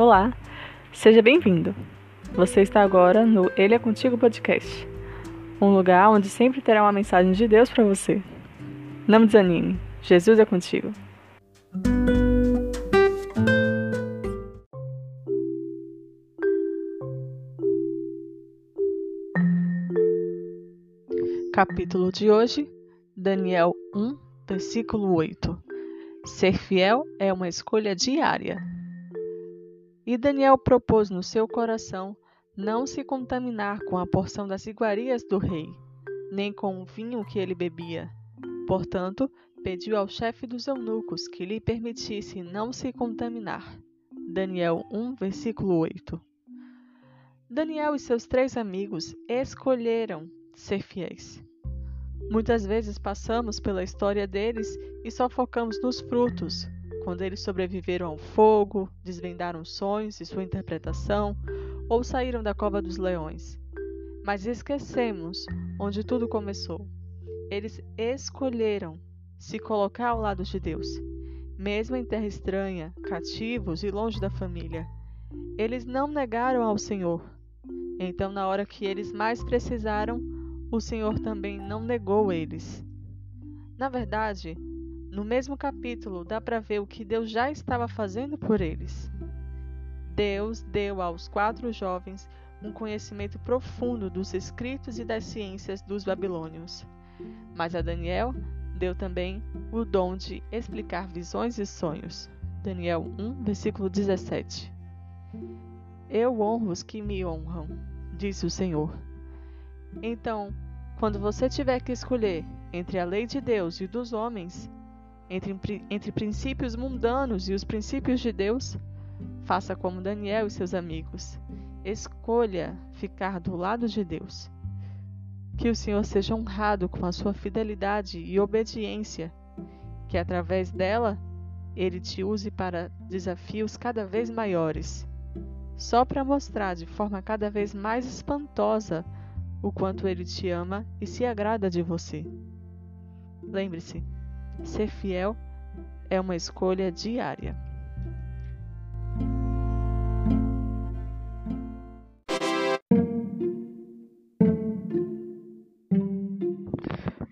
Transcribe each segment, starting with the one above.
Olá, seja bem-vindo. Você está agora no Ele é Contigo Podcast, um lugar onde sempre terá uma mensagem de Deus para você. Não desanime, Jesus é contigo. Capítulo de hoje, Daniel 1, versículo 8. Ser fiel é uma escolha diária. E Daniel propôs no seu coração não se contaminar com a porção das iguarias do rei, nem com o vinho que ele bebia. Portanto, pediu ao chefe dos eunucos que lhe permitisse não se contaminar. Daniel 1, versículo 8. Daniel e seus três amigos escolheram ser fiéis. Muitas vezes passamos pela história deles e só focamos nos frutos, quando eles sobreviveram ao fogo, desvendaram sonhos e sua interpretação, ou saíram da cova dos leões. Mas esquecemos onde tudo começou. Eles escolheram se colocar ao lado de Deus, mesmo em terra estranha, cativos e longe da família. Eles não negaram ao Senhor. Então, na hora que eles mais precisaram, o Senhor também não negou eles. Na verdade, no mesmo capítulo dá para ver o que Deus já estava fazendo por eles. Deus deu aos quatro jovens um conhecimento profundo dos escritos e das ciências dos babilônios. Mas a Daniel deu também o dom de explicar visões e sonhos. Daniel 1, versículo 17. Eu honro os que me honram, disse o Senhor. Então, quando você tiver que escolher entre a lei de Deus e dos homens, entre, entre princípios mundanos e os princípios de Deus, faça como Daniel e seus amigos. Escolha ficar do lado de Deus. Que o Senhor seja honrado com a sua fidelidade e obediência, que através dela ele te use para desafios cada vez maiores, só para mostrar de forma cada vez mais espantosa o quanto ele te ama e se agrada de você. Lembre-se, ser fiel é uma escolha diária.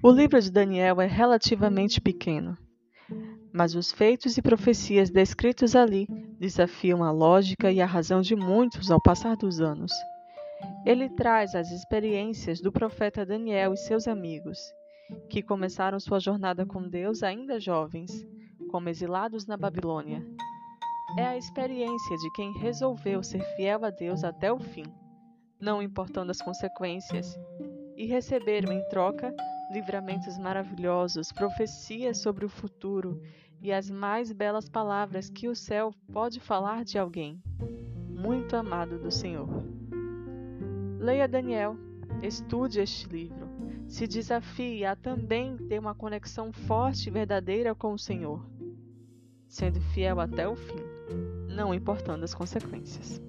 O livro de Daniel é relativamente pequeno, mas os feitos e profecias descritos ali desafiam a lógica e a razão de muitos ao passar dos anos. Ele traz as experiências do profeta Daniel e seus amigos, que começaram sua jornada com Deus ainda jovens, como exilados na Babilônia. É a experiência de quem resolveu ser fiel a Deus até o fim, não importando as consequências, e receberam em troca livramentos maravilhosos, profecias sobre o futuro e as mais belas palavras que o céu pode falar de alguém, muito amado do Senhor. Leia Daniel, estude este livro, se desafie a também ter uma conexão forte e verdadeira com o Senhor, sendo fiel até o fim, não importando as consequências.